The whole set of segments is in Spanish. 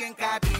quien cabía.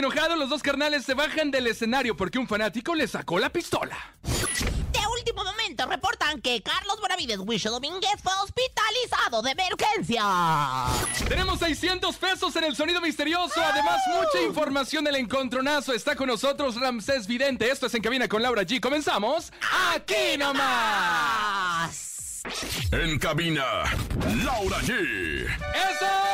Enojados, los dos carnales se bajan del escenario porque un fanático le sacó la pistola. De último momento reportan que Carlos Bonavides Huicho Domínguez fue hospitalizado de emergencia. Tenemos 600 pesos en el sonido misterioso. Además, mucha información del encontronazo. Está con nosotros Ramsés Vidente. Esto es En Cabina con Laura G. Comenzamos aquí nomás. En cabina, Laura G. ¡Eso!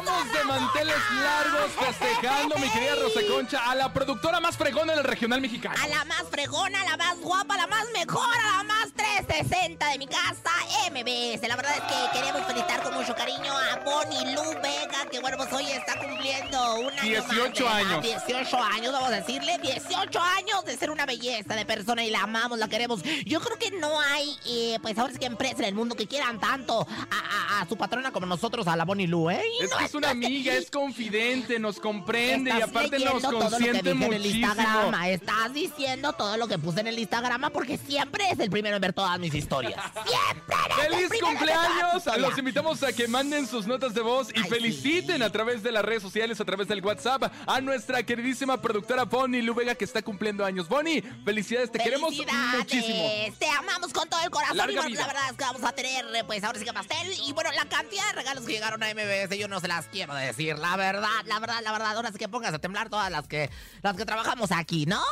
Estamos de manteles largos festejando, mi querida Rosa Concha, a la productora más fregona del regional mexicano. A la más fregona, a la más guapa, a la más mejor, a la más 360 de mi casa, MBS. La verdad es que queremos felicitar con mucho cariño a Bonnie Lu Vega, que bueno, pues hoy está cumpliendo un año 18 más años. 18 años, vamos a decirle. 18 años de ser una belleza de persona y la amamos, la queremos. Yo creo que no hay, eh, pues ahora sí que empresa en el mundo que quieran tanto a, a- a su patrona como nosotros, a la Bonnie Lu, ¿eh? Y Es no que es una amiga, es confidente, nos comprende y aparte nos consiente dije en el muchísimo. Instagrama. Estás diciendo todo lo que puse en el Instagrama porque siempre es el primero en ver todas mis historias. Siempre eres ¡Feliz cumpleaños! Los invitamos a que manden sus notas de voz y Ay, feliciten sí. a través de las redes sociales, a través del WhatsApp, a nuestra queridísima productora Bonnie Lubega que está cumpliendo años. Bonnie, felicidades, te queremos muchísimo. Te amamos con todo el corazón. Larga y bueno, vida. la verdad es que vamos a tener, pues ahora sí que pastel. Y bueno, la cantidad de regalos que llegaron a MBS, yo no se las quiero decir. La verdad, la verdad, la verdad. Ahora sí que pongas a temblar todas las que, las que trabajamos aquí, ¿no?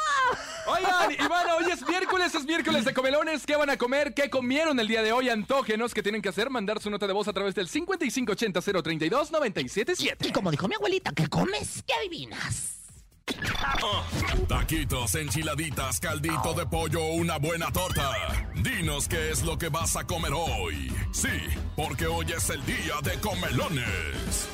Oigan, Iván, hoy es miércoles, es miércoles de comelones. ¿Qué van a comer? ¿Qué comieron el día de hoy? Antógenos, ¿qué tienen que hacer? Mandar su nota de voz a través del 5580-032-977. Y como dijo mi abuelita, ¿qué comes? ¿Qué adivinas? Taquitos, enchiladitas, caldito de pollo, una buena torta. Dinos qué es lo que vas a comer hoy. Sí, porque hoy es el día de comelones.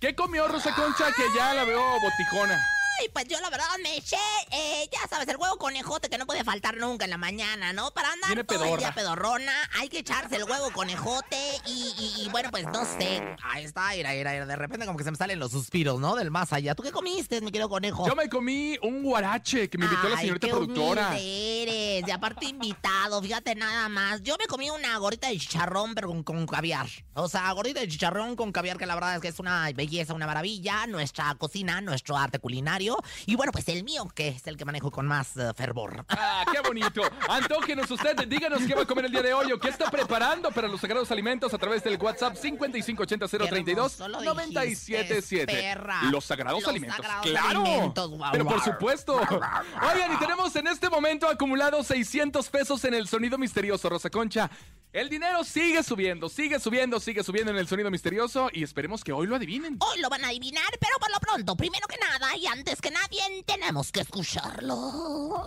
¿Qué comió Rosa Concha? Que ya la veo botijona. Ay, pues yo la verdad me eché, eh, ya sabes, el huevo conejote que no puede faltar nunca en la mañana, ¿no? Para andar Viene todo el día pedorrona, hay que echarse el huevo conejote y, y- y, bueno, pues no sé. Ahí está, mira, mira, mira, de repente como que se me salen los suspiros, ¿no? Del más allá. ¿Tú qué comiste, mi querido conejo? Yo me comí un guarache que me invitó la Ay, señorita qué productora. eres, y aparte invitado, fíjate nada más. Yo me comí una gordita de chicharrón, pero con, con caviar. O sea, gordita de chicharrón con caviar, que la verdad es que es una belleza, una maravilla. Nuestra cocina, nuestro arte culinario. Y bueno, pues el mío, que es el que manejo con más eh, fervor. Ah, qué bonito. Antógenos usted, díganos qué va a comer el día de hoy o qué está preparando para los sagrados alimentos a través del WhatsApp 5580-032-977. perra. Los sagrados Los alimentos. sagrados claro. alimentos, Pero por supuesto. Oigan, y tenemos en este momento acumulados 600 pesos en el sonido misterioso, Rosa Concha. El dinero sigue subiendo, sigue subiendo, sigue subiendo en el sonido misterioso y esperemos que hoy lo adivinen. Hoy lo van a adivinar, pero por lo pronto, primero que nada y antes que nadie, tenemos que escucharlo.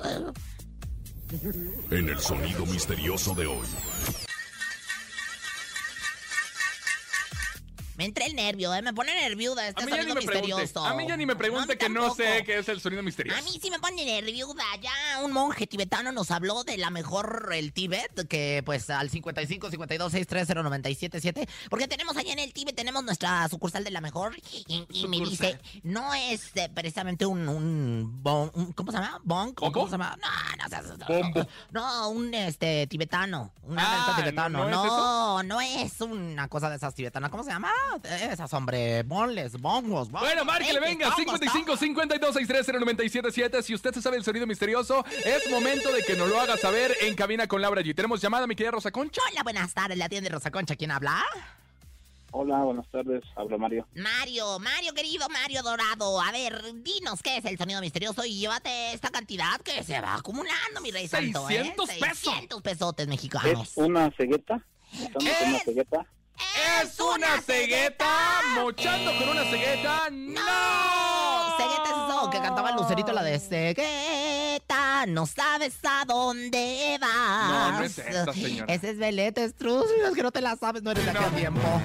En el sonido misterioso de hoy. Me entré el nervio, ¿eh? Me pone nerviuda este sonido misterioso. A mí ya ni me No, pregunte que no sé qué es el sonido misterioso. A mí sí me pone nerviuda. Ya un monje tibetano nos habló de la mejor, el Tíbet, que pues al 55 52 630 977. Porque tenemos allá en el Tíbet, tenemos nuestra sucursal de la mejor. Y, y me dice, no es eh, precisamente un, un, bon- un- ¿Cómo se llama? ¿Bonk? ¿O ¿Bongo? ¿Cómo se llama? No, no seas- no, Bombo. No, un este tibetano. Un Ah, lamento ¿no- tibetano. no es No, no es una cosa de esas tibetanas. ¿Cómo se llama? Esas, hombre. Bonles, bongos. Bueno, márquele, venga, bongos, 55 bongos. 52 630 977. Si usted se sabe el sonido misterioso, es momento de que nos lo haga saber en cabina con Laura G. Tenemos llamada, mi querida Rosa Concha. Hola, buenas tardes. La tienda de Rosa Concha. ¿Quién habla? Hola, buenas tardes. Habla Mario. Mario, Mario querido, Mario Dorado. A ver, dinos qué es el sonido misterioso y llévate esta cantidad que se va acumulando, mi rey santo, ¿eh? 600 pesos. 600 pesotes ¿Es mexicanos. una cegueta? ¿Estamos en una cegueta? ¿Es una cegueta? ¿Mochando con una cegueta? ¡No! Cegueta es eso que cantaba el Lucerito, la de Cegueta, no sabes a dónde vas. No, no es esa, señora. Ese es Belete Struz, es que no te la sabes, no eres de aquel No. tiempo.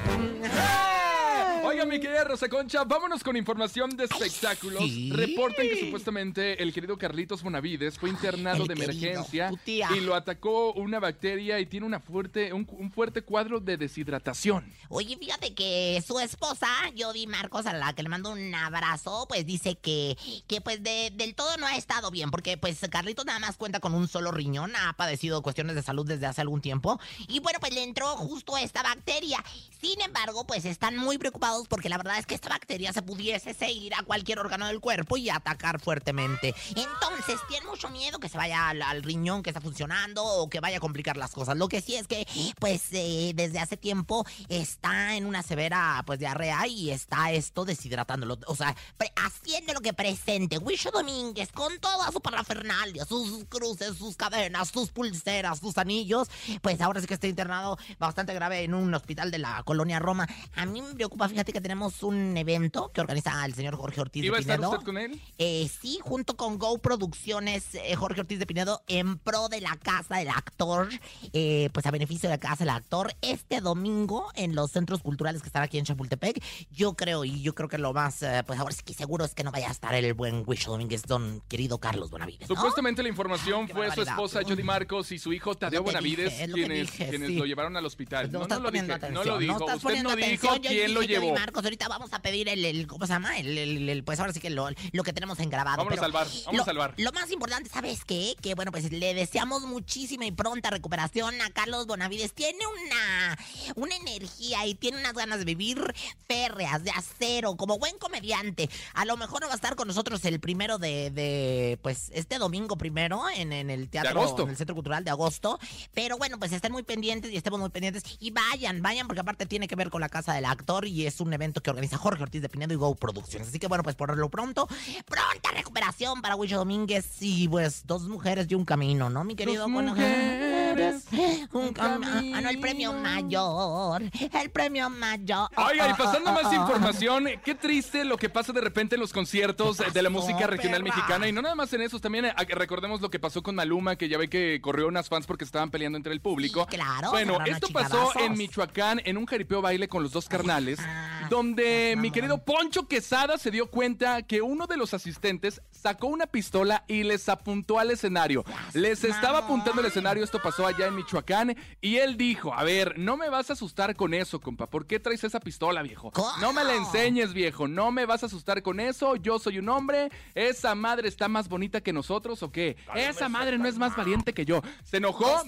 Oiga, mi querida Rosa Concha, vámonos con información de espectáculos. sí. Reportan que supuestamente el querido Carlitos Bonavides fue internado de emergencia y lo atacó una bacteria y tiene una fuerte, un, un fuerte cuadro de deshidratación. Oye, fíjate que su esposa, Jody Marcos, a la que le mando un abrazo, pues dice que, que pues de- del todo no ha estado bien, porque pues Carlitos nada más cuenta con un solo riñón, ha padecido cuestiones de salud desde hace algún tiempo, y bueno, pues le entró justo esta bacteria. Sin embargo, pues están muy preocupados porque la verdad es que esta bacteria se pudiese seguir a cualquier órgano del cuerpo y atacar fuertemente. Entonces, tienen mucho miedo que se vaya al, riñón que está funcionando o que vaya a complicar las cosas. Lo que sí es que, pues, eh, desde hace tiempo está en una severa, pues, diarrea y está esto deshidratándolo. O sea, haciendo lo que presente. Wisho Domínguez con toda su parafernalia, sus cruces, sus cadenas, sus pulseras, sus anillos. Pues ahora sí que está internado bastante grave en un hospital de la colonia Roma. A mí me preocupa, fíjate que tenemos un evento que organiza el señor Jorge Ortiz ¿Iba a de estar Pinedo. usted con él? Eh, sí, junto con Go Producciones, eh, Jorge Ortiz de Pinedo, en pro de la casa del actor, eh, pues a beneficio de la casa del actor, este domingo en los centros culturales que están aquí en Chapultepec. Yo creo, y yo creo que lo más, pues ahora sí que seguro es que no vaya a estar el buen Wisho Domínguez, don querido Carlos Bonavides. ¿no? Supuestamente la información Qué fue su esposa Jody Marcos y su hijo Tadeo Bonavides dije, lo quienes, dije, quienes sí. lo llevaron al hospital. Pues no, no, estás no lo dije, atención. no lo dijo. Usted no dijo quién lo llevó. Marcos, ahorita vamos a pedir el, el- ¿cómo se llama? El, el- el- pues ahora sí que lo, lo que tenemos en grabado. Al bar, vámonos lo, al bar. Lo más importante, ¿sabes qué? Que bueno, pues le deseamos muchísima y pronta recuperación a Carlos Bonavides. Tiene una, una energía y tiene unas ganas de vivir férreas, de acero, como buen comediante. A lo mejor no va a estar con nosotros el primero de, de, pues, este domingo primero en, en el teatro, agosto. en el Centro Cultural de agosto. Pero bueno, pues estén muy pendientes y estemos muy pendientes. Y vayan, vayan, porque aparte tiene que ver con la casa del actor y es un evento que organiza Jorge Ortiz de Pinedo y Go Producciones. Así que bueno, pues por lo pronto, pronta recuperación para Huicho Domínguez y pues dos mujeres y un camino, ¿no, mi querido? Dos mujeres, un un camino. Ah, no, el premio mayor. El premio mayor. Oiga, y pasando más ah, ah. información, qué triste lo que pasa de repente en los conciertos ¿Qué de la música regional perra? mexicana. Y no nada más en esos, también eh, recordemos lo que pasó con Maluma, que ya ve que corrió unas fans porque estaban peleando entre el público. Sí, claro, Bueno, esto pasó en Michoacán, en un jaripeo baile con los dos carnales, Ah, donde mi querido Poncho Quesada se dio cuenta que uno de los asistentes sacó una pistola y les apuntó al escenario. Les estaba apuntando al escenario, esto pasó allá en Michoacán, y él dijo, a ver, no me vas a asustar con eso, compa, ¿por qué traes esa pistola, viejo? ¿Cómo? No me la enseñes, viejo, no me vas a asustar con eso, yo soy un hombre, esa madre está más bonita que nosotros, ¿o qué? Esa madre no es más valiente que yo. Se enojó,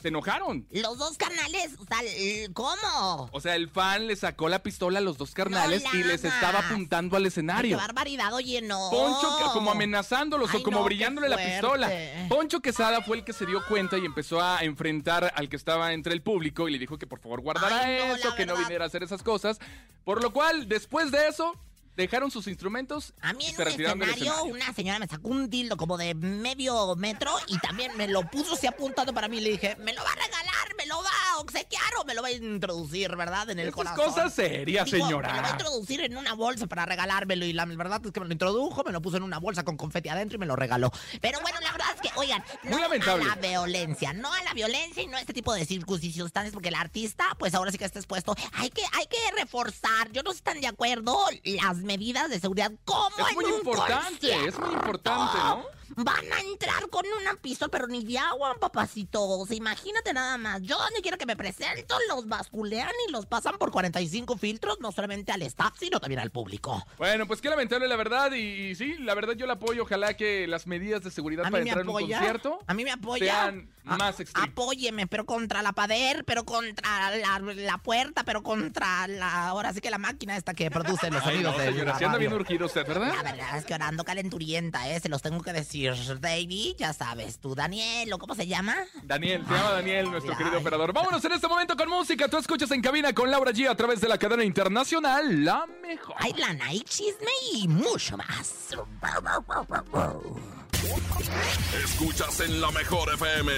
Se enojaron. los dos carnales, o sea, ¿cómo? O sea, el fan le sacó la pistola a los dos carnales No y les estaba apuntando al Qué escenario. barbaridad, oye, no. Poncho, que- como amenazándolos Ay, o como no, qué brillándole la pistola. Poncho Quesada fue el que se dio cuenta y empezó a enfrentar al que estaba entre el público y le dijo que por favor guardara Ay, no, eso, que no viniera a hacer esas cosas. Por lo cual, después de eso, dejaron sus instrumentos A mí en se un del escenario, una señora me sacó un dildo como de medio metro y también me lo puso así apuntando para mí. Le dije, ¿me lo va a regalar? ¿Me lo va a obsequiar o me lo va a introducir, verdad? En el Estas corazón. cosas serias, Digo, Me lo va a señora. introducir en una bolsa para regalármelo y la verdad es que me lo introdujo, me lo puso en una bolsa con confeti adentro y me lo regaló. Pero bueno, la verdad es que, oigan, Muy no lamentable. a la violencia, no a la violencia y no a este tipo de circunstancias, porque el artista, pues ahora sí que está expuesto. Hay que, hay que reforzar, yo no estoy tan de acuerdo, las medidas de seguridad como Es en muy un importante, concierto. es muy importante, ¿no? Van a entrar con una pistola, pero ni de agua, papacito. O sea, imagínate nada más. Yo donde quiero que me presento, los basculean y los pasan por 45 filtros, no solamente al staff, sino también al público. Bueno, pues qué lamentable la verdad y, y sí, la verdad yo la apoyo. Ojalá que las medidas de seguridad A para mí me entrar en un apoya. Concierto A mí me apoya. sean más estrictas. Apóyeme, pero contra la pader, pero contra la, la puerta, pero contra la. Ahora sí que la máquina esta que produce los sonidos no, de señora, la si anda bien urgido usted, ¿verdad? La verdad es que ahora ando calenturienta, ¿eh? Se los tengo que decir. David, ya sabes, tú, Daniel, ¿o cómo se llama? Daniel, te llama Daniel, nuestro Ay. querido operador. Vámonos en este momento con música. Tú escuchas en cabina con Laura G a través de la cadena internacional La Mejor. Hay lana, hay chisme y mucho más. Escuchas en la mejor FM.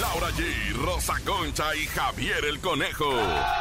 Laura G, Rosa Concha y Javier el Conejo.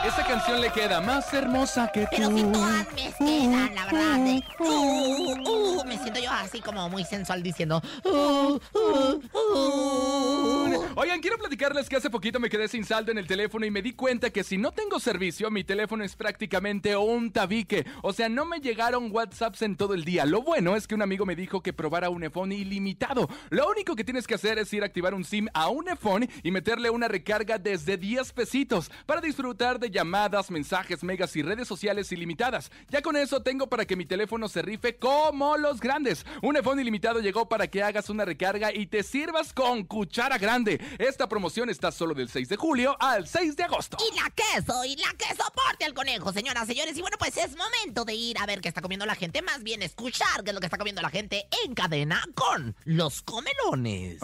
Esta canción le queda más hermosa que Pero si tú. todas me quedan, la verdad. de, uh, uh, me siento yo así como muy sensual diciendo. uh, uh, uh. Oigan, quiero platicarles que hace poquito me quedé sin saldo en el teléfono y me di cuenta que si no tengo servicio, mi teléfono es prácticamente un tabique. O sea, no me llegaron WhatsApps en todo el día. Lo bueno es que un amigo me dijo que probara un iPhone ilimitado. Lo único que tienes que hacer es ir a activar un SIM a un iPhone y meterle una recarga desde 10 pesitos para disfrutar de llamadas, mensajes, megas y redes sociales ilimitadas. Ya con eso tengo para que mi teléfono se rife como los grandes. Un iPhone ilimitado llegó para que hagas una recarga y te sirvas con cuchara grande. Esta promoción está solo del 6 de julio al 6 de agosto. Y la queso, y la que soporte al conejo, señoras, señores. Y bueno, pues es momento de ir a ver qué está comiendo la gente. Más bien escuchar qué es lo que está comiendo la gente en cadena con los comelones.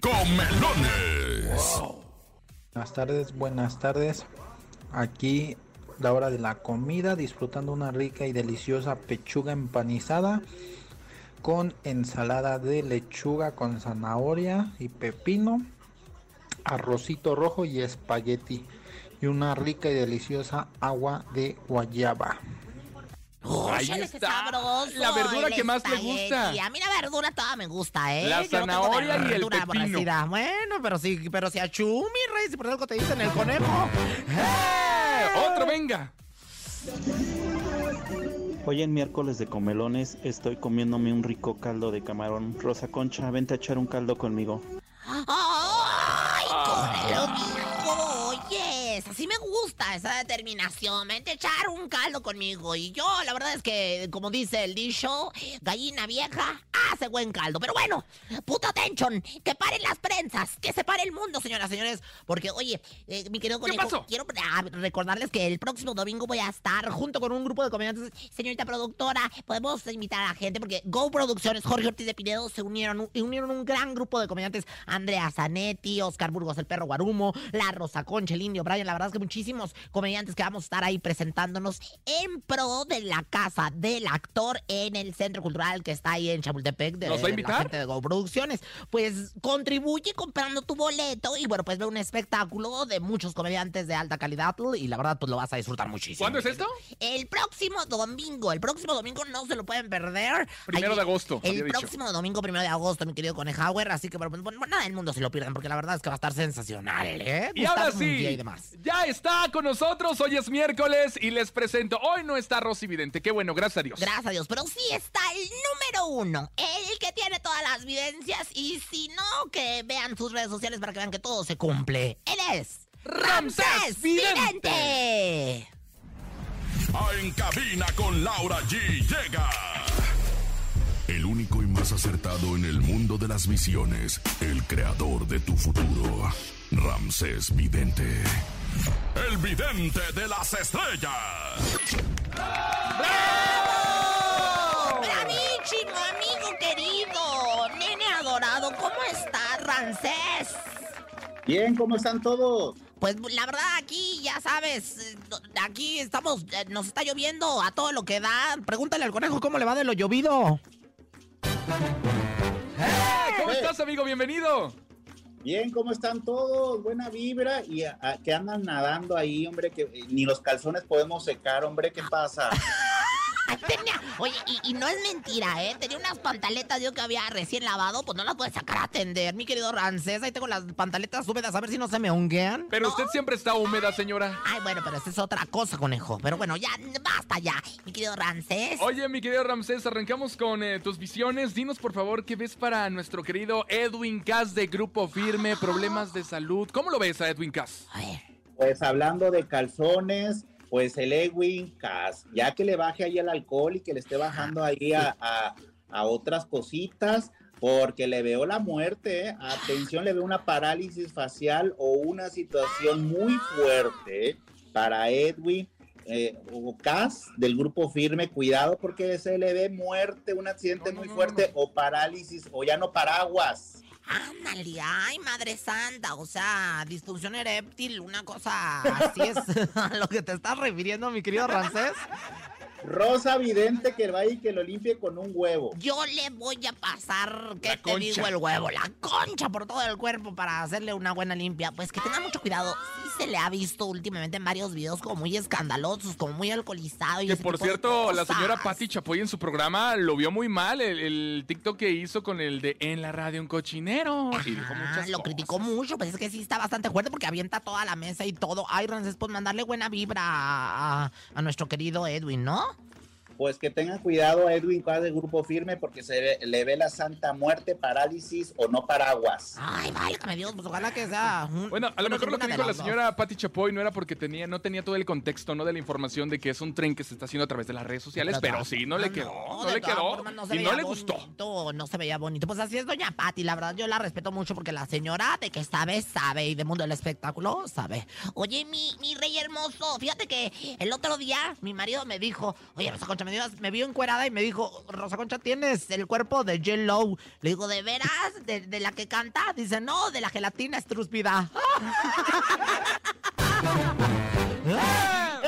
Comelones. Buenas tardes, buenas tardes. Aquí la hora de la comida, disfrutando una rica y deliciosa pechuga empanizada con ensalada de lechuga con zanahoria y pepino, arrocito rojo y espagueti y una rica y deliciosa agua de guayaba. Ahí está. sabroso La verdura que más le gusta. A mí la verdura toda me gusta, ¿eh? La Yo no zanahoria y el verdura pepino. aborrecida. Bueno, pero sí, pero si achú, mi rey, si por algo te dicen el conejo. ¡Eh! ¡Otro venga! Hoy en miércoles de comelones estoy comiéndome un rico caldo de camarón. Rosa Concha, vente a echar un caldo conmigo. ¡Ay, Así me gusta esa determinación. Vente a echar un caldo conmigo. Y yo, la verdad es que, como dice el dicho, gallina vieja hace buen caldo. Pero bueno, puto attention, que paren las prensas, que se pare el mundo, señoras y señores. Porque, oye, eh, mi querido ¿Qué conejo, pasó? quiero ah, recordarles que el próximo domingo voy a estar junto con un grupo de comediantes. Señorita productora, podemos invitar a la gente porque Go Producciones, Jorge Ortiz de Pinedo se unieron, unieron un gran grupo de comediantes. Andrea Zanetti, Oscar Burgos, el perro Guarumo, La Rosa Concha, el Indio Brian. La verdad es que muchísimos comediantes que vamos a estar ahí presentándonos en pro de la casa del actor en el Centro Cultural que está ahí en Chapultepec. De, ¿Nos va a de invitar? La gente de Go Producciones. Pues contribuye comprando tu boleto y bueno, pues ve un espectáculo de muchos comediantes de alta calidad y la verdad pues lo vas a disfrutar muchísimo. ¿Cuándo es esto? El próximo domingo, el próximo domingo no se lo pueden perder. Primero Ahí- de agosto, El dicho. próximo domingo, primero de agosto, mi querido Conejauer. Así que bueno, pues, bueno, nada del mundo se lo pierdan porque la verdad es que va a estar sensacional, ¿eh? Y ahora sí, y demás. Ya está con nosotros. Hoy es miércoles y les presento. Hoy no está Rosy Vidente. Qué bueno, gracias a Dios. Gracias a Dios, pero sí está el número uno, el que tiene todas las evidencias y si no, que vean sus redes sociales para que vean que todo se cumple. Él es Ramsés Ramsés Vidente. Vidente. Ah, En cabina con Laura G llega. El único y más acertado en el mundo de las visiones. El creador de tu futuro. Ramsés Vidente. El vidente de las estrellas. Bravísimo, amigo querido, nene adorado, ¿cómo está Ramsés? Bien, ¿cómo están todos? Pues la verdad aquí, ya sabes, eh, aquí estamos, eh, nos está lloviendo a todo lo que da. Pregúntale al conejo cómo le va de lo llovido. ¿Cómo Eh. estás, amigo? Bienvenido. Bien, ¿cómo están todos? Buena vibra y a- que andan nadando ahí, hombre, que eh, ni los calzones podemos secar, hombre, ¿qué pasa? Tenía, oye, y, y no es mentira, ¿eh? Tenía unas pantaletas yo que había recién lavado, pues no las puedes sacar a atender, mi querido Rancés. Ahí tengo las pantaletas húmedas, a ver si no se me honguean. Pero No. usted siempre está húmeda, señora. Ay, bueno, pero esa es otra cosa, conejo. Pero bueno, ya, basta ya, mi querido Rancés. Oye, mi querido Ramsés, arrancamos con eh, tus visiones. Dinos, por favor, qué ves para nuestro querido Edwin Cass de Grupo Firme, problemas de salud. ¿Cómo lo ves a Edwin Cass? A ver. Pues hablando de calzones, pues el Edwin Cass, ya que le baje ahí el alcohol y que le esté bajando ahí a, a- a otras cositas, porque le veo la muerte, ¿eh? atención, le veo una parálisis facial o una situación muy fuerte para Edwin. Eh, o Cass del grupo firme, cuidado porque se le ve muerte, un accidente No, no, muy no, fuerte o parálisis o ya no paraguas. Ándale, ay, madre santa, o sea, disfunción eréctil, una cosa así es a lo que te estás refiriendo, mi querido Rancés. Rosa Vidente que vaya y que lo limpie con un huevo. Yo le voy a pasar, ¿qué La te concha. digo? El huevo, la concha por todo el cuerpo para hacerle una buena limpia. Pues que tenga mucho cuidado. Sí se le ha visto últimamente en varios videos como muy escandalosos, como muy alcoholizado. Y Que por cierto, la señora Patti Chapoy en su programa lo vio muy mal, el, el TikTok que hizo con el de En la radio un cochinero. Y dijo muchas lo cosas. criticó mucho, pues es que sí está bastante fuerte porque avienta toda la mesa y todo. Ay, Rancés, pues mandarle buena vibra a, a- a nuestro querido Edwin, ¿no? Pues que tengan cuidado a Edwin Cass del grupo firme porque se ve- le ve la santa muerte, parálisis o no paraguas. Ay, válgame Dios, pues ojalá que sea. un- Bueno, a lo mejor lo que de dijo la señora Patti Chapoy no era porque tenía, no tenía todo el contexto, ¿no? De la información de que es un tren que se está haciendo a través de las redes sociales, De pero sí, no le quedó, no, de le quedó. y no le gustó. bonito, no se veía bonito. Pues así es doña Patti, la verdad yo la respeto mucho porque la señora de que sabe, sabe, y de mundo del espectáculo, sabe. Oye, mi, mi rey hermoso, fíjate que el otro día mi marido me dijo, oye, Rosa Concha, me, dio- me vio encuerada y me dijo, Rosa Concha, tienes el cuerpo de J. Lo. Le digo, ¿de veras? ¿De, de la que canta? Dice, no, de la gelatina estrúspida.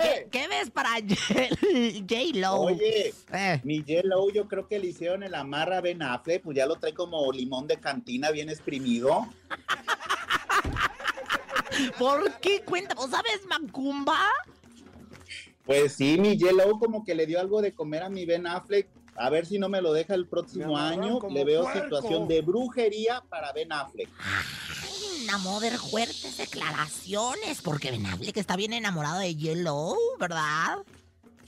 ¡Eh! ¿Qué ves para J. Lo? Oye, Eh. mi Yellow yo creo que le hicieron el amarra a Ben Affleck, pues ya lo trae como limón de cantina bien exprimido. ¿Por qué? Cuenta, ¿vos sabes Macumba? Pues sí, mi Yellow como que le dio algo de comer a mi Ben Affleck. A ver si no me lo deja el próximo año. Le veo situación de brujería para Ben Affleck. Ay, una mother fuertes declaraciones, porque Ben Affleck está bien enamorado de Yellow, ¿verdad?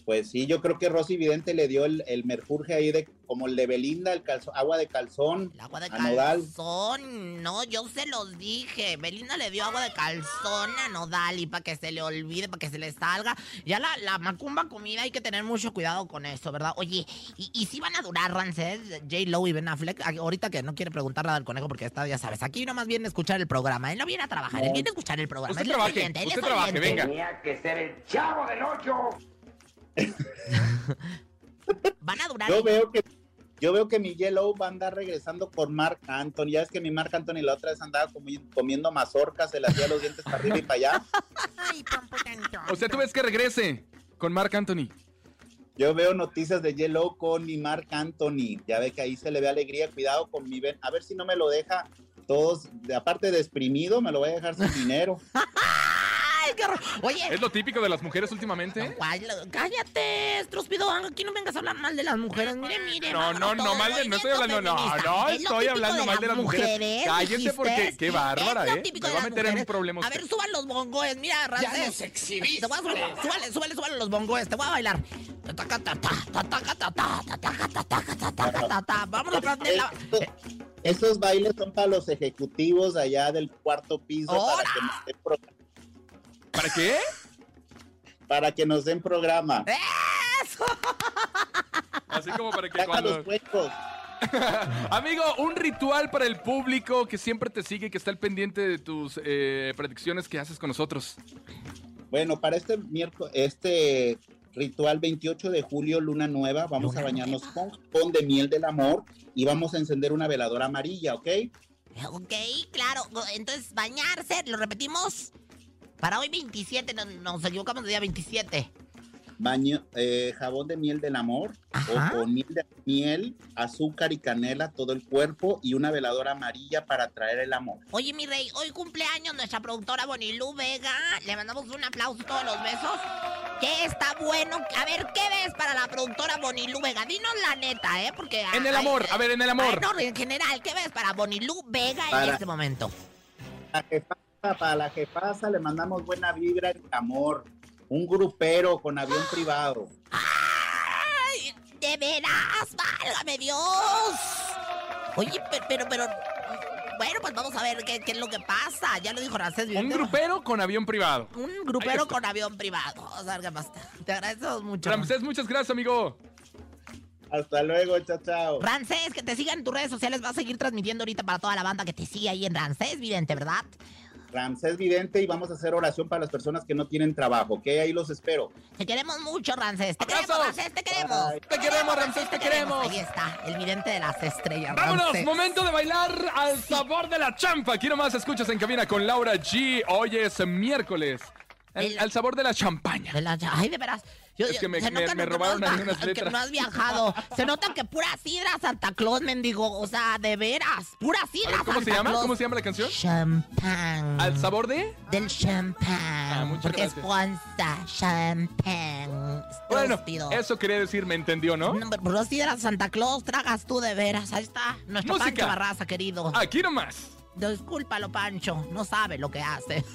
Pues sí, yo creo que Rosy Vidente le dio el, el merjurje ahí de como el de Belinda, el calzón, agua de calzón. El agua de A Nodal. calzón. No, yo se los dije. Belinda le dio agua de calzón a Nodal y para que se le olvide, para que se le salga. Ya la, la macumba comida hay que tener mucho cuidado con eso, ¿verdad? Oye, ¿y, y si van a durar, Rancés, J. Lo y Ben Affleck? Ahorita que no quiere preguntar nada al conejo porque está, ya sabes, aquí nomás viene a escuchar el programa. Él no viene a trabajar, él viene a escuchar el programa. Usted Él es trabaje, oyente, él usted es trabaje, oyente. venga. Tenía que ser el chavo del ocho. Van a durar. Yo veo que yo veo que mi Yellow va a andar regresando con Mark Anthony. Ya es que mi Mark Anthony la otra vez andaba comi- comiendo mazorcas, se le hacía los dientes para arriba y para allá. Ay. O sea, tú ves que regrese con Marc Anthony. Yo veo noticias de Yellow con mi Mark Anthony. Ya ve que ahí se le ve alegría. Cuidado con mi Ben. A ver si no me lo deja todos, aparte de exprimido, me lo voy a dejar sin dinero. Ay, qué horror. Oye, Es lo típico de las mujeres últimamente. Cállate, estrúspido. Aquí no vengas a hablar mal de las mujeres. Mire, mire. No, no, no, mal de, no estoy hablando, no, feminista. no, Es estoy hablando mal de las mujeres. Cállese ¿dijiste? porque, qué bárbara, Es lo ¿eh? típico Me de va a meter en mujeres. problemas A ver, suban los bongoes. Mira, Rancés. exhibiste. Te voy a subir, súbale, súbale, súbale los bongoes. Te voy a bailar. Vámonos, Rancés. la- Estos, esos bailes son para los ejecutivos allá del cuarto piso para que, den pro- ¿Para qué? para que nos den programa. ¡Eso! Así como para que Saca cuando... los huecos. Amigo, un ritual para el público que siempre te sigue, que está al pendiente de tus eh, predicciones que haces con nosotros. Bueno, para este miércoles, este ritual 28 de julio, luna nueva, vamos Luna a bañarnos con jabón de miel del amor y vamos a encender una veladora amarilla, ¿ok? Ok, claro. Entonces, bañarse, lo repetimos. Para hoy 27, no- nos equivocamos de día 27. Baño, eh, jabón de miel del amor Ajá. o con miel, de- miel, azúcar y canela, todo el cuerpo y una veladora amarilla para traer el amor. Oye, mi rey, hoy cumpleaños nuestra productora Bonilú Vega. Le mandamos un aplauso, todos los besos. ¿Qué está bueno? A ver, ¿qué ves para la productora Bonilú Vega? Dinos la neta, ¿eh? Porque... En el ay, amor, a ver, en el amor. Bueno, en general, ¿qué ves para Bonilú Vega en este momento? La jefasa, para la jefasa le mandamos buena vibra y amor. Un grupero con avión privado. ¡Ay! ¡De veras! ¡Válgame Dios! Oye, pero, pero, pero... Bueno, pues vamos a ver qué, qué es lo que pasa. Ya lo dijo Rancés. Un grupero con avión privado. Un grupero con avión privado. Vamos a ver qué pasa. Te agradecemos mucho. Ramsés, muchas gracias, amigo. Hasta luego, chao, chao. Rancés, que te sigan en tus redes sociales. Va a seguir transmitiendo ahorita para toda la banda que te sigue ahí en Rancés, vidente, ¿verdad? Ramsés Vidente y vamos a hacer oración para las personas que no tienen trabajo, ¿ok? Ahí los espero. Te queremos mucho, Rancés. Te ¡Abrazos! queremos, Rancés, te queremos. Bye. Te queremos, Ramsés, te queremos. Ahí está, el vidente de las estrellas. Vámonos, Ramsés. momento de bailar al sabor de la champa. Aquí nomás escuchas en cabina con Laura G. Hoy es miércoles. El- El- al sabor de la champaña. De la- Ay, de veras. Yo- Es que me- se robaron no has ahí baj- unas que letras. no has viajado. Se nota que pura sidra Santa Claus, mendigo. O sea, de veras. Pura sidra ver, ¿cómo se Santa llama? Claus. ¿Cómo se llama la canción? Champán. ¿Al sabor de? Del champán. muchas porque gracias. es Ponza. Champán. Bueno, eso quería decir, me entendió, ¿no? No, pero si era Santa Claus, tragas tú de veras. Ahí está. Nuestro Música. Pancho Barraza, querido. Aquí nomás. Discúlpalo, Pancho. No sabe lo que hace.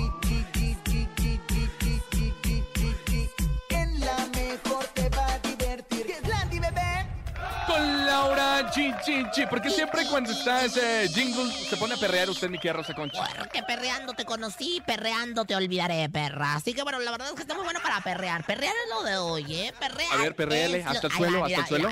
Con Laura G. Porque siempre cuando está ese jingle se pone a perrear usted, mi querida Rosa Concha. Bueno, que perreando te conocí, perreando te olvidaré, perra. Así que bueno, la verdad es que está muy bueno para perrear. Perrear es lo de hoy, ¿eh? Perrear. A ver, lo- hasta el suelo, hasta el suelo.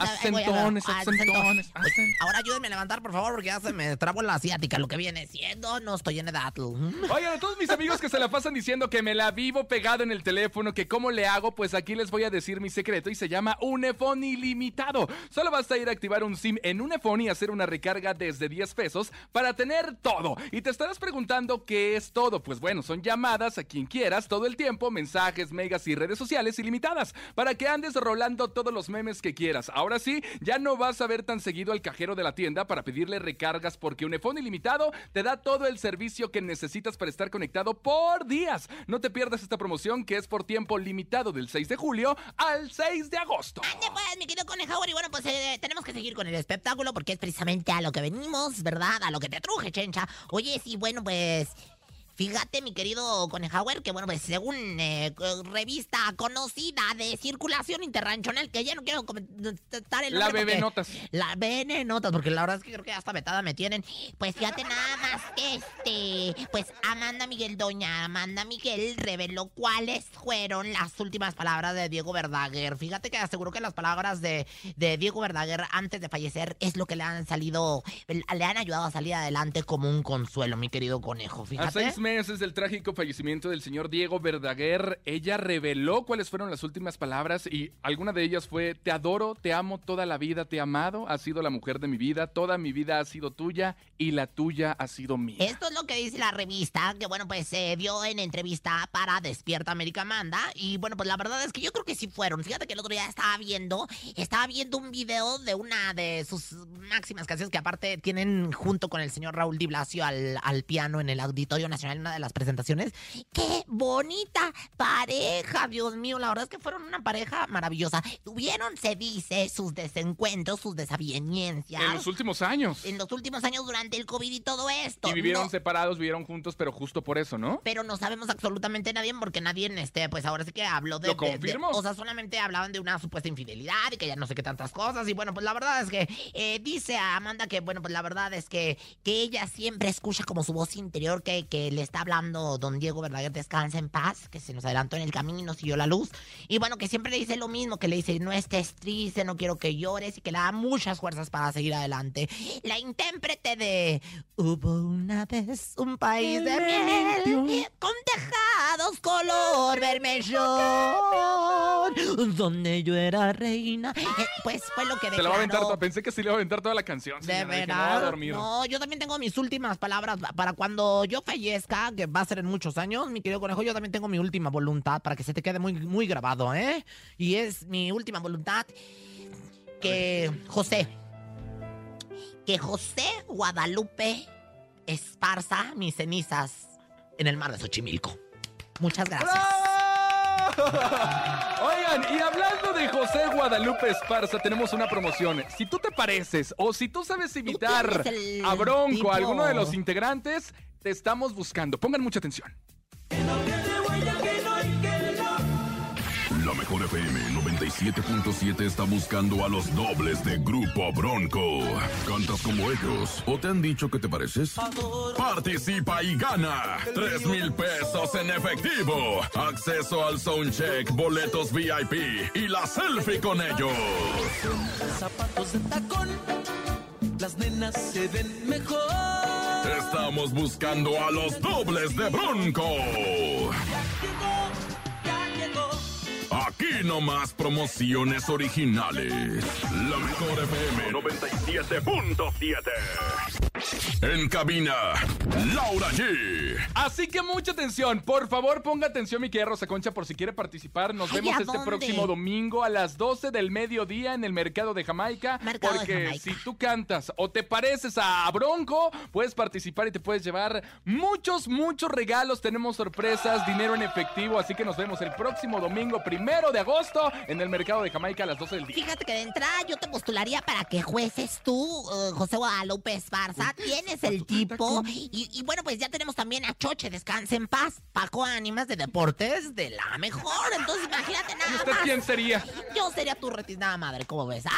Acentones, acento. acentones, acen- Ahora ayúdenme a levantar, por favor, porque ya se me trabó la asiática, lo que viene siendo. No estoy en edad. Oigan, a todos mis amigos que se la pasan diciendo que me la vivo pegado en el teléfono, que cómo le hago, pues aquí les voy a decir mi secreto y se llama Unefone ilimitado. Solo basta ir a activar un SIM en Unefone y hacer una recarga desde 10 pesos para tener todo. Y te estarás preguntando qué es todo. Pues bueno, son llamadas a quien quieras todo el tiempo, mensajes, megas y redes sociales ilimitadas para que andes rolando todos los memes que quieras. Ahora sí, ya no vas a ver tan seguido al cajero de la tienda para pedirle recargas porque Unefone ilimitado te da todo el servicio que necesitas para estar conectado por días. No te pierdas esta promoción que es por tiempo limitado del 6 de julio al 6 de agosto. Ande pues, mi querido Conejauer, y bueno, pues eh, tenemos que seguir con el espectáculo porque es precisamente a lo que venimos, ¿verdad? A lo que te truje, chencha. Oye, sí, bueno, pues... Fíjate, mi querido Conejauer, que bueno, pues según eh, revista conocida de circulación interranchonal, que ya no quiero comentar el La porque- notas. La BN Notas, porque la verdad es que creo que hasta vetada me tienen. Pues fíjate nada más que este. Pues Amanda Miguel, doña Amanda Miguel, reveló cuáles fueron las últimas palabras de Diego Verdaguer. Fíjate que aseguró que las palabras de, de Diego Verdaguer antes de fallecer es lo que le han salido, le han ayudado a salir adelante como un consuelo, mi querido conejo. Fíjate. Meses del trágico fallecimiento del señor Diego Verdaguer, ella reveló cuáles fueron las últimas palabras y alguna de ellas fue, te adoro, te amo toda la vida, te he amado, has sido la mujer de mi vida, toda mi vida ha sido tuya y la tuya ha sido mía. Esto es lo que dice la revista, que bueno, pues se dio en entrevista para Despierta América Amanda. Y bueno, pues la verdad es que yo creo que sí fueron. Fíjate que el otro día estaba viendo, estaba viendo un video de una de sus máximas canciones que aparte tienen junto con el señor Raúl Di Blasio al, al piano en el Auditorio Nacional en una de las presentaciones. ¡Qué bonita pareja! Dios mío, la verdad es que fueron una pareja maravillosa. Tuvieron, se dice, sus desencuentros, sus desavenencias. En los últimos años. En los últimos años durante el COVID y todo esto. Y vivieron No- separados, vivieron juntos, pero justo por eso, ¿no? pero no sabemos absolutamente nadie porque nadie, este, pues ahora sí que habló de... ¿Lo de- de- confirmo? o sea, solamente hablaban de una supuesta infidelidad y que ya no sé qué tantas cosas. Y bueno, pues la verdad es que eh, dice a Amanda que, bueno, pues la verdad es que, que ella siempre escucha como su voz interior que, que le está hablando don Diego Verdaguer, descansa en paz, que se nos adelantó en el camino y nos siguió la luz. Y bueno, que siempre le dice lo mismo, que le dice, no estés triste, no quiero que llores y que le da muchas fuerzas para seguir adelante. La intérprete de Hubo una vez un país de miel con tejados color vermellón, donde yo era reina. Eh, pues fue lo que Se la va a aventar declaró. toda. Pensé que sí le iba a aventar toda la canción. De señora, dije, no va a verdad. dormir. No, yo también tengo mis últimas palabras para cuando yo fallezca, que va a ser en muchos años, mi querido conejo. Yo también tengo mi última voluntad para que se te quede muy, muy grabado, ¿eh? Y es mi última voluntad que José, que José Guadalupe esparza mis cenizas en el mar de Xochimilco. Muchas gracias. Oigan, y hablando de José Guadalupe Esparza, tenemos una promoción. Si tú te pareces o si tú sabes imitar el a Bronco, tipo. a alguno de los integrantes, te estamos buscando. Pongan mucha atención. La mejor FM 97.7 está buscando a los dobles de Grupo Bronco. ¿Cantas como ellos o te han dicho que te pareces? Participa y gana 3 mil pesos en efectivo, acceso al soundcheck, boletos VIP y la selfie con ellos. Zapatos de tacón, las nenas se ven mejor. Estamos buscando a los dobles de Bronco. Aquí nomás promociones originales. La mejor FM 97.7. En cabina, Laura G. Así que mucha atención. Por favor, ponga atención, mi querida Rosa Concha, por si quiere participar. Nos Ay, vemos ¿a este dónde? próximo domingo a las 12 del mediodía en el Mercado de Jamaica. Mercado de porque Jamaica. si tú cantas o te pareces a Bronco, puedes participar y te puedes llevar muchos, muchos regalos. Tenemos sorpresas, dinero en efectivo. Así que nos vemos el próximo domingo, primero de agosto, en el Mercado de Jamaica a las 12 del día. Fíjate que de entrada yo te postularía para que jueces tú, eh, José Guadalupe Esparza. Tienes el tipo. Y, y bueno, pues ya tenemos también a Choche, descanse en paz. Paco Ánimas de Deportes de la mejor. Entonces imagínate ¿Y nada usted más. quién sería? Yo sería tu retinada madre, ¿cómo ves?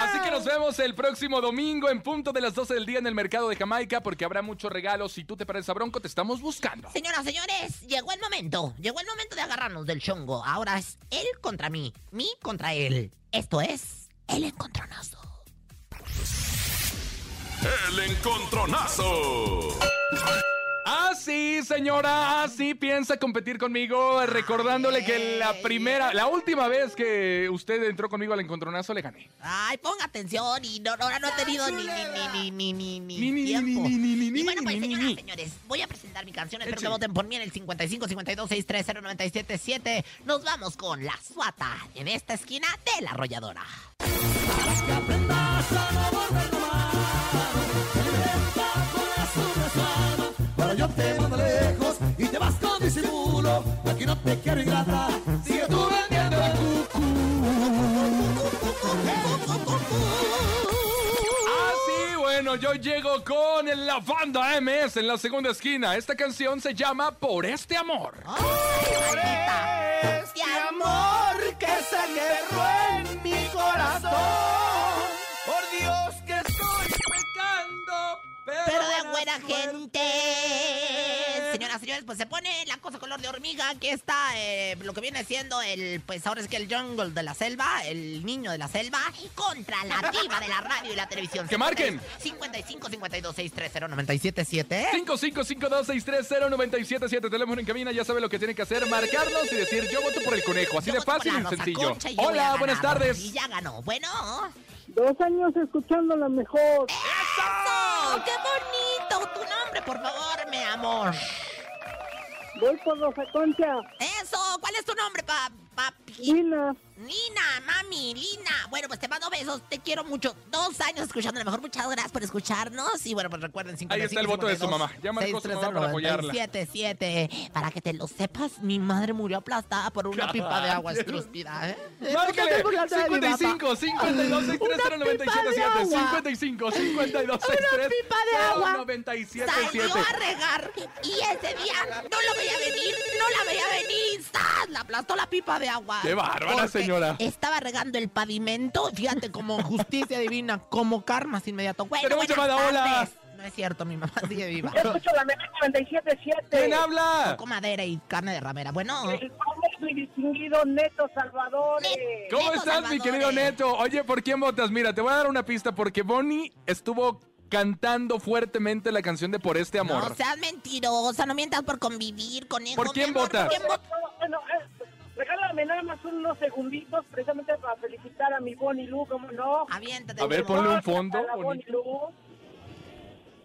Así que nos vemos el próximo domingo en punto de las 12 del día en el Mercado de Jamaica porque habrá muchos regalos. Si tú te pareces a Bronco, te estamos buscando. Señoras, señores, llegó el momento. Llegó el momento de agarrarnos del chongo. Ahora es él contra mí, mí contra él. Esto es el encontronazo. El encontronazo. Ah, sí, señora, ah, sí, piensa competir conmigo, recordándole que la primera, la última vez que usted entró conmigo al encontronazo le gané. Ay, ponga atención y no, ahora no he tenido ni, ni, ni, ni, ni, ni, Ni, ni, tiempo. ni, ni, ni, ni, y bueno, pues, ni, ni, señoras, ni. señores, voy a presentar mi canción. Espero que voten por mí en el 55 52 630 977. Nos vamos con La Suata en esta esquina de La Arrolladora. Que aprendas a no volver Para yo te mando lejos y te vas con disimulo. Aquí no te quiero ingrata. Sigue tú vendiendo el Ah, sí, bueno, yo llego con la banda MS en la segunda esquina. Esta canción se llama Por este amor. ¡Ay, buena gente. Señoras, señores, pues se pone la cosa color de hormiga. Aquí está eh, lo que viene siendo el, pues ahora es que el jungle de la selva, el niño de la selva, contra la diva de la radio y la televisión. ¡Que marquen! 55 52 630 977. 5552630977 teléfono en cabina, ya sabe lo que tiene que hacer, marcarnos y decir yo voto por el conejo, así Yo de fácil y sencillo. Y Hola, buenas tardes. Y ya ganó. Bueno. Dos años escuchando la mejor. ¡Eso! ¡Qué bonito! Tu nombre, por favor, mi amor. Voy por Rosa Concha. Eso, ¿cuál es tu nombre, pa, papi? Lina. Lina, mami, Lina. Bueno, pues te mando besos, te quiero mucho. Dos años escuchando a lo mejor. Muchas gracias por escucharnos. Y bueno, pues recuerden 55 Ahí está el voto de su mamá. Ya marcó su mamá para apoyarla. 777. Para que te lo sepas, mi madre murió aplastada por una pipa de agua estrúspida, ¿eh? Márcale Por la de mi mamá. 55 52 630 55 52 Una pipa de agua. 977 Salió a regar y ese día no la veía venir, no la veía venir. Aplastó la pipa de agua. ¡Qué bárbara, señora! Estaba regando el pavimento, fíjate, como justicia divina, como karma inmediato. Bueno, Tenemos llamada, hola. No es cierto, mi mamá sigue viva. Yo escucho la mejor 97.7. ¿Quién habla? Con madera y carne de ramera. Bueno, El y distinguido Neto Salvadores. ¿Cómo Neto estás, mi querido Neto? Oye, ¿por quién votas? Mira, te voy a dar una pista porque Bonnie estuvo cantando fuertemente la canción de Por este amor. No seas mentirosa, no mientas por convivir con ¿Por quién mi votas? ¿por quién votas? Bueno, eh, regálame nada más unos segunditos precisamente para felicitar a mi Bonnie Lu, ¿cómo no? Aviéntate. A ver, por ponle un fondo. A la Bonnie Lu.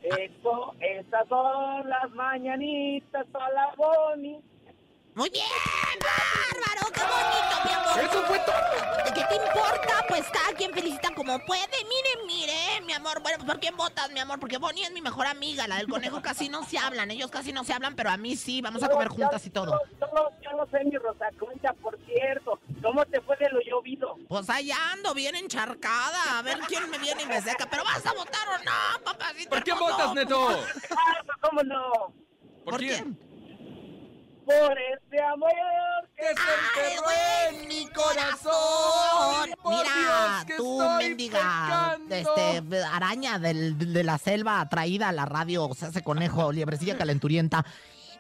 Esto, estas son las mañanitas para la Bonnie. Muy bien, bárbaro, qué bonito, mi amor. Eso fue todo. ¿De qué te importa? Pues cada quien felicita como puede. Mire, mire, mi amor. Bueno, ¿por quién votas, mi amor? Porque Bonnie es mi mejor amiga. La del conejo casi no se hablan. Ellos casi no se hablan, pero a mí sí. Vamos a comer juntas y todo. Yo, no- yo no sé, mi Rosa Concha, por cierto. ¿Cómo te fue de lo llovido? Pues allá ando bien encharcada. A ver quién me viene y me seca. ¿Pero vas a votar o no, papacito? ¿Por quién hermoso? votas, Neto? Pues, ¿Cómo no? ¿Por, ¿Por quién? Por este amor que Que se ¡Ay, enterró güey, en mi corazón! Por Mira, Dios, que tú, estoy mendiga, este, araña del- de la selva traída a la radio, o sea, ese conejo, liebrecilla calenturienta.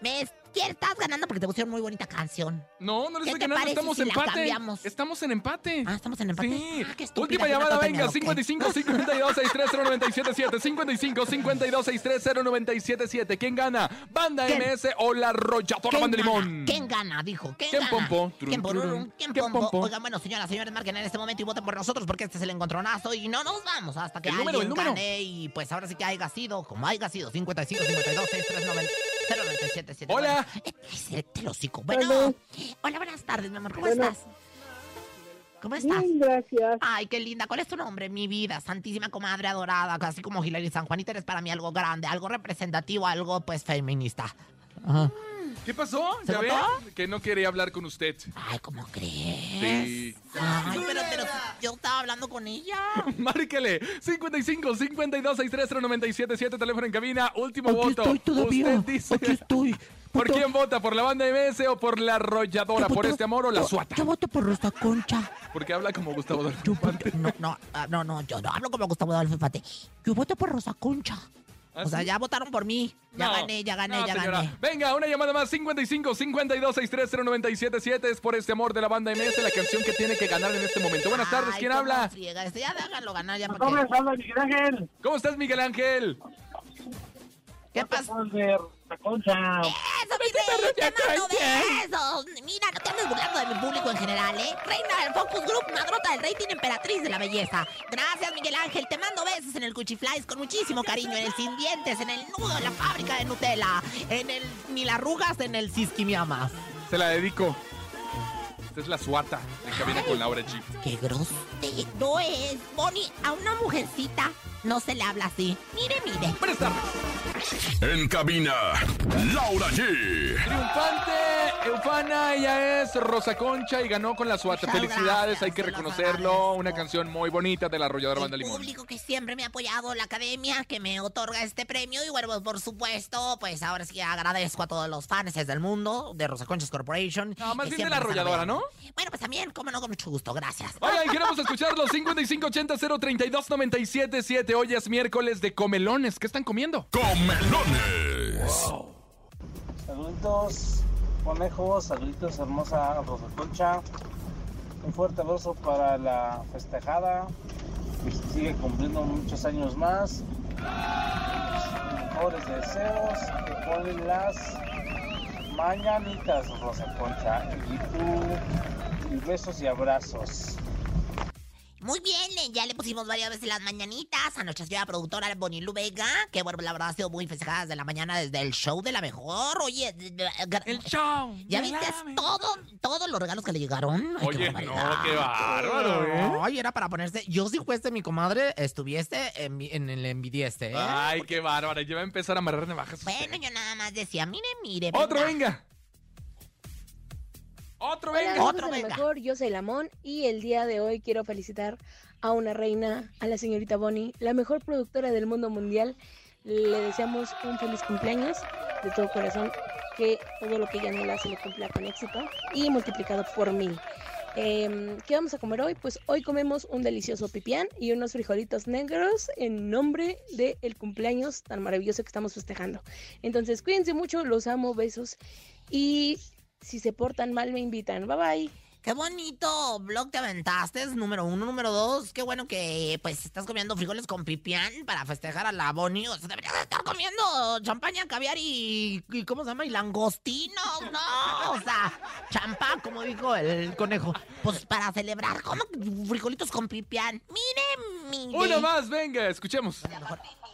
Me ¿qué estás ganando porque te pusieron muy bonita canción. No, no le ¿Qué estoy ganando, estamos si en empate. Estamos en empate. Ah, estamos en empate. Sí. Ah, qué Última llamada, venga, me aloqué. 55 52 63 0977 55 52 63 0977 ¿Quién gana? ¿Banda ¿Quién? MS o la arrolladora ¿Quién Banda gana? Limón? ¿Quién gana? Dijo. ¿Quién, ¿Quién gana? pompo? ¿Quién porurun? ¿Quién ¿Quién pompo? pompo? Oigan, bueno, señoras, señores, marquen en este momento y voten por nosotros porque este es el encontronazo y no nos vamos hasta que El número, alguien el número. gane y pues ahora sí que haya sido, como haya sido, 55, 52, 63, 90, 0977. Hola. Bueno, ese te lo hocico. Bueno, Bueno. hola, buenas tardes, mi amor, ¿cómo Bueno. estás? ¿Cómo estás? Bien, gracias. Ay, qué linda. ¿Cuál es tu nombre? Mi vida, santísima comadre adorada, casi como Hilary San Juanita, eres para mí algo grande, algo representativo, algo pues feminista. Ajá. ¿Qué pasó? ¿Se ¿Ya? Que no quería hablar con usted. Ay, ¿cómo crees? Sí. Ay, pero, pero yo estaba hablando con ella. Márquele. 55 52 63 0977 teléfono en cabina. Último Aquí voto. estoy todavía. Usted dice. Aquí estoy. ¿Por quién vota? ¿Por la banda MS o por la arrolladora? ¿Por este amor o la yo- suata? Yo voto por Rosa Concha. Porque habla como Gustavo Adolfo Yo no, no, ah, no, no, yo no hablo como Gustavo Adolfo Infante. Yo voto por Rosa Concha. ¿Ah, O sea, sí? ya votaron por mí. Ya No, gané, ya gané, no, ya señora. gané. Venga, una llamada más. 55 52 63 0977 es por este amor de la banda MS, la canción que tiene que ganar en este momento. Buenas tardes, ¿quién habla? friega este. Ya déjalo ganar, ya para ¿Cómo qué. estás, Miguel Ángel? ¿Cómo estás, Miguel Ángel? ¿Qué pasa? De Concha. Eso, mi rey, te mando besos. Mira, no te andes burlando de mi público en general, ¿eh? Reina del Focus Group, madrota del rating, emperatriz de la belleza. Gracias, Miguel Ángel. Te mando besos en el Cuchiflies con muchísimo cariño, en el Sin Dientes, en el nudo de la fábrica de Nutella, en el Mil Arrugas, en el Siskimiamas. Se la dedico. Esta es la suata en cabina con Laura G. ¡Qué grosero es! Bonnie, a una mujercita no se le habla así. Mire, mire. Buenas tardes. En cabina, Laura G. Triunfante, Eufana, ella es Rosa Concha y ganó con la suata. Muchas Felicidades, gracias, hay que los reconocerlo. Una canción muy bonita de la arrolladora Banda El Limón. público que siempre me ha apoyado, la academia que me otorga este premio. Y bueno, pues, por supuesto, pues ahora sí agradezco a todos los fans del mundo de Rosa Conchas Corporation. No, más bien de la arrolladora. ¿no? Bueno, pues también, como no, con mucho gusto, gracias. Oigan, queremos escucharlos. 5580 032 977 Hoy es miércoles de comelones. ¿Qué están comiendo? Comelones. Saluditos, conejos, saluditos, hermosa Rosa Concha. Un fuerte abrazo para la festejada, que sigue cumpliendo muchos años más. Mis mejores deseos, que ponen las mañanitas, Rosa Concha. Y tú, y besos y abrazos. Muy bien, eh, ya le pusimos varias veces las mañanitas a nuestra señora productora Bonilu Vega, que bueno, la verdad ha sido muy festejada desde la mañana, desde el show de la mejor. Oye, El show. ¿ya viste todo, todos los regalos que le llegaron? Ay, Oye, qué no, qué bárbaro, ¿eh? Ay, era para ponerse. Yo si fuese mi comadre, estuviese en, en el envidieste, ¿eh? Ay, qué bárbara. Ya va a empezar a amarrar navajas. Bueno, yo nada más decía, mire, mire. Otro, venga. Otro, venga. Otro, de venga. mejor, yo soy Lamón y el día de hoy quiero felicitar a una reina, a la señorita Bonnie, la mejor productora del mundo mundial. Le deseamos un feliz cumpleaños de todo corazón, que todo lo que ella anhela se le cumpla con éxito y multiplicado por mil. Em, ¿Qué vamos a comer hoy? Pues hoy comemos un delicioso pipián y unos frijolitos negros en nombre del cumpleaños tan maravilloso que estamos festejando. Entonces, cuídense mucho, los amo, besos y si se portan mal me invitan. Bye bye. Qué bonito blog te aventaste, número uno, número dos. Qué bueno que pues estás comiendo frijoles con pipián para festejar a la Bonnie. O sea, deberías estar comiendo champaña, caviar y, y ¿cómo se llama? Y langostinos, no. O sea, champán, como dijo el conejo. Pues para celebrar, ¿cómo que frijolitos con pipián? Mire, mi. Uno más, venga, escuchemos.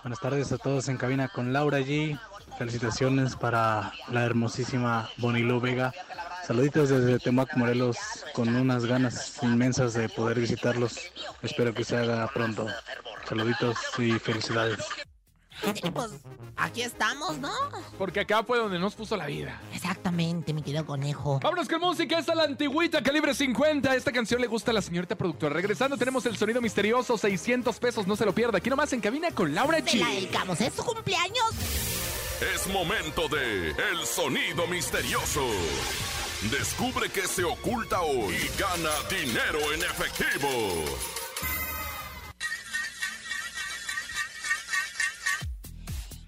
Buenas tardes a todos en cabina con Laura G. Felicitaciones para la hermosísima Bonilú Vega. Saluditos desde Temac, Morelos, con unas ganas inmensas de poder visitarlos. Espero que se haga pronto. Saluditos y felicidades. Pues aquí estamos, ¿no? Porque acá fue donde nos puso la vida. Exactamente, mi querido conejo. Vámonos con música, esta es la antigüita, calibre 50. Esta canción le gusta a la señorita productora. Regresando tenemos el sonido misterioso, 600 pesos, no se lo pierda. Aquí nomás en cabina con Laura Te la G. dedicamos, es su cumpleaños. Es momento de El Sonido Misterioso. Descubre qué se oculta hoy y gana dinero en efectivo.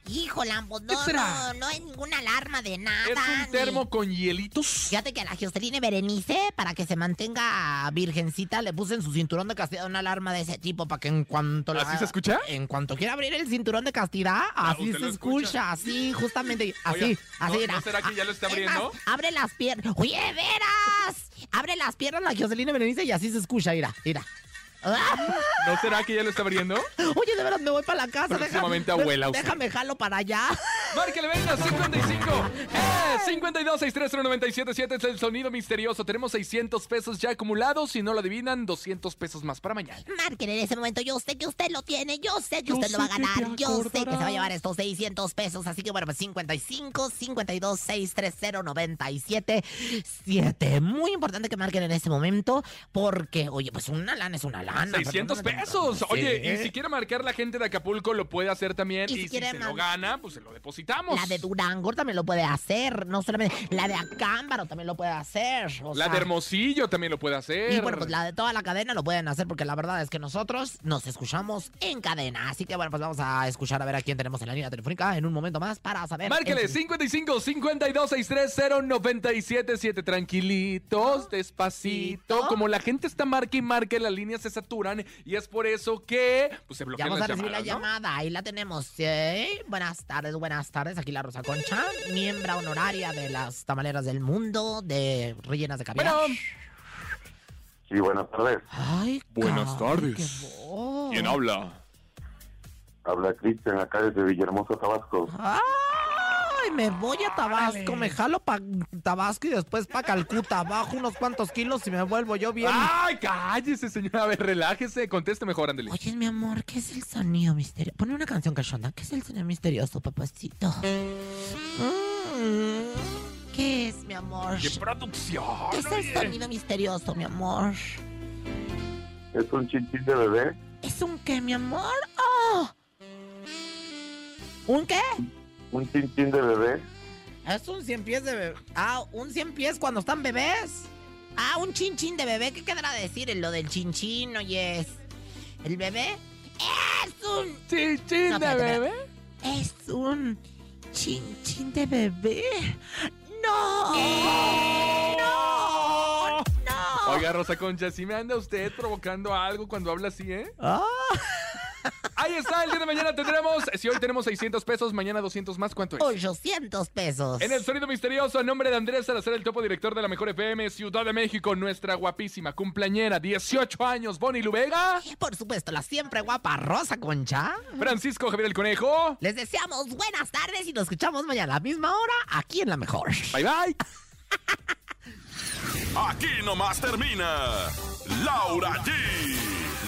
Híjola, pues no, no, no hay ninguna alarma de nada. ¿Es un ni- termo con hielitos? Fíjate que a la Joseline Berenice, para que se mantenga virgencita, le puse en su cinturón de castidad una alarma de ese tipo para que en cuanto la... ¿Así se escucha? En cuanto quiera abrir el cinturón de castidad, así usted se escucha, así, justamente, así, así ¿no- era. ¿no será que ya lo está Es abriendo? más, abre las piernas. Oye, veras. Abre las piernas la Joseline Berenice y así se escucha, mira, mira. ¿No será que ya lo está abriendo? Oye, de veras me voy para la casa. Próximamente déjame- abuela usted. Déjame jalo para allá. Márquele, venga, 55. Eh, 52 977 es el sonido misterioso. Tenemos 600 pesos ya acumulados. Si no lo adivinan, 200 pesos más para mañana. Marquen en ese momento. Yo sé que usted lo tiene. Yo sé que Yo usted lo va a sé ganar. Yo sé que se va a llevar estos 600 pesos. Así que bueno, pues 55 52 630 97 7. Muy importante que marquen en ese momento. Porque, oye, pues una lana es una lana. 600 perdóname. pesos. Oye, y si quiere marcar la gente de Acapulco, lo puede hacer también. Y Y, si quiere se lo gana, pues se lo depositamos. La de Durango también lo puede hacer. No solamente. La de Acámbaro también lo puede hacer. o La sea, de Hermosillo también lo puede hacer. Y bueno, pues la de toda la cadena lo pueden hacer porque la verdad es que nosotros nos escuchamos en cadena. Así que bueno, pues vamos a escuchar a ver a quién tenemos en la línea telefónica en un momento más para saber. Márquele el- 55 52 630 977 Tranquilitos, despacito. Como la gente está marca y marca, las líneas saturan y es por eso que pues, se Ya bloquean vamos a recibir la llamada, ahí la tenemos. ¿sí? Buenas tardes, buenas tardes. Aquí la Rosa Concha, miembro honoraria de las tamaleras del mundo, de rellenas de caviar. Bueno. Sí, buenas tardes. Ay, Buenas caray, tardes. ¿Quién habla? Habla Cristian acá desde Villahermosa, Tabasco. Me voy a Tabasco, me jalo para Tabasco y después para Calcuta. Bajo unos cuantos kilos y me vuelvo yo bien. Ay, cállese, señora. A ver, relájese. Conteste mejor, ándele. Oye, mi amor, ¿qué es el sonido misterioso? Pone una canción cachonda. ¿Qué es el sonido misterioso, papacito? Mm, ¿Qué es, mi amor? ¡Qué producción! ¿Qué es el sonido misterioso, mi amor? ¿Es un chinchín de bebé? ¿Es un qué, mi amor? ¡Oh! ¿Un qué? ¿Un chinchín de bebé? Es un cien pies de bebé. Ah, un cien pies cuando están bebés. Ah, un chinchín de bebé. ¿Qué quedará decir en lo del chinchín, oyes? ¿El bebé? Es un... ¿Chinchín No, de espérate, bebé? espérate. Es un chinchín de bebé. ¡No! ¡No! ¡No! Oiga, Rosa Concha, si me anda usted provocando algo cuando habla así, ¿eh? Ah. Ahí está, el día de mañana tendremos, si hoy tenemos 600 pesos, mañana 200 más, ¿cuánto es? 800 pesos. En el sonido misterioso, a nombre de Andrés Salazar, el topo director de la Mejor FM, Ciudad de México, nuestra guapísima cumpleañera, 18 años, Bonnie Lubega. Por supuesto, la siempre guapa Rosa Concha. Francisco Javier el Conejo. Les deseamos buenas tardes y nos escuchamos mañana a la misma hora aquí en La Mejor. Bye bye. Aquí nomás termina Laura G,